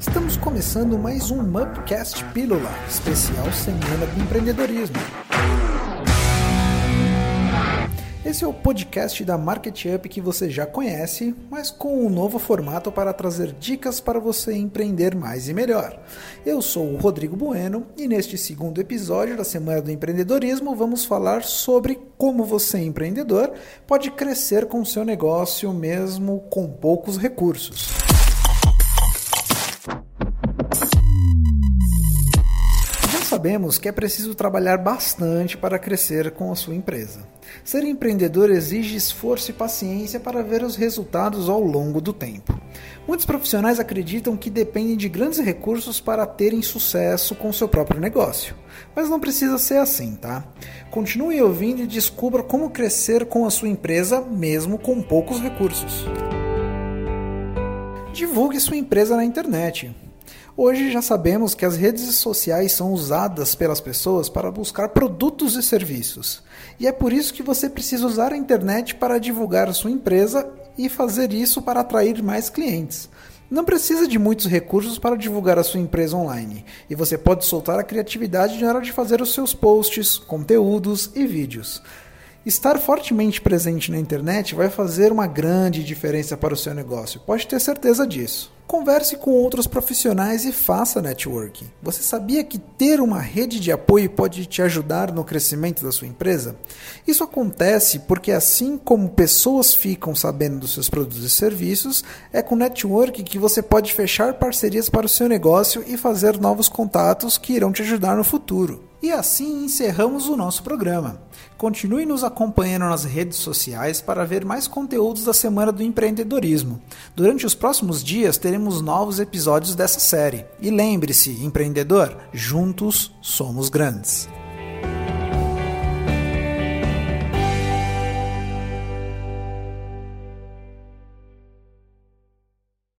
Estamos começando mais um Mupcast Pílula, especial Semana do Empreendedorismo. Esse é o podcast da Market Up que você já conhece, mas com um novo formato para trazer dicas para você empreender mais e melhor. Eu sou o Rodrigo Bueno e neste segundo episódio da Semana do Empreendedorismo vamos falar sobre como você, empreendedor, pode crescer com seu negócio mesmo com poucos recursos. Sabemos que é preciso trabalhar bastante para crescer com a sua empresa. Ser empreendedor exige esforço e paciência para ver os resultados ao longo do tempo. Muitos profissionais acreditam que dependem de grandes recursos para terem sucesso com seu próprio negócio. Mas não precisa ser assim, tá? Continue ouvindo e descubra como crescer com a sua empresa mesmo com poucos recursos. Divulgue sua empresa na internet. Hoje já sabemos que as redes sociais são usadas pelas pessoas para buscar produtos e serviços. E é por isso que você precisa usar a internet para divulgar a sua empresa e fazer isso para atrair mais clientes. Não precisa de muitos recursos para divulgar a sua empresa online, e você pode soltar a criatividade na hora de fazer os seus posts, conteúdos e vídeos. Estar fortemente presente na internet vai fazer uma grande diferença para o seu negócio, pode ter certeza disso. Converse com outros profissionais e faça networking. Você sabia que ter uma rede de apoio pode te ajudar no crescimento da sua empresa? Isso acontece porque, assim como pessoas ficam sabendo dos seus produtos e serviços, é com networking que você pode fechar parcerias para o seu negócio e fazer novos contatos que irão te ajudar no futuro. E assim encerramos o nosso programa. Continue nos acompanhando nas redes sociais para ver mais conteúdos da Semana do Empreendedorismo. Durante os próximos dias teremos novos episódios dessa série. E lembre-se, empreendedor, juntos somos grandes.